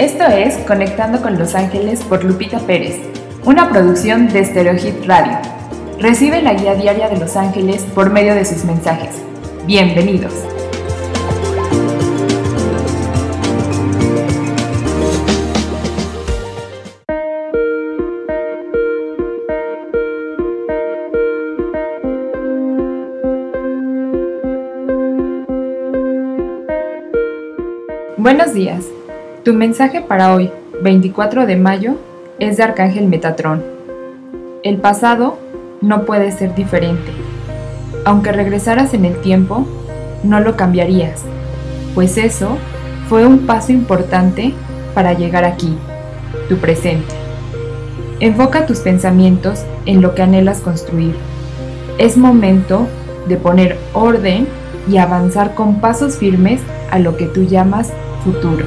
Esto es Conectando con Los Ángeles por Lupita Pérez, una producción de Stereohit Radio. Recibe la guía diaria de Los Ángeles por medio de sus mensajes. Bienvenidos. Buenos días. Tu mensaje para hoy, 24 de mayo, es de Arcángel Metatrón. El pasado no puede ser diferente. Aunque regresaras en el tiempo, no lo cambiarías, pues eso fue un paso importante para llegar aquí, tu presente. Enfoca tus pensamientos en lo que anhelas construir. Es momento de poner orden y avanzar con pasos firmes a lo que tú llamas futuro.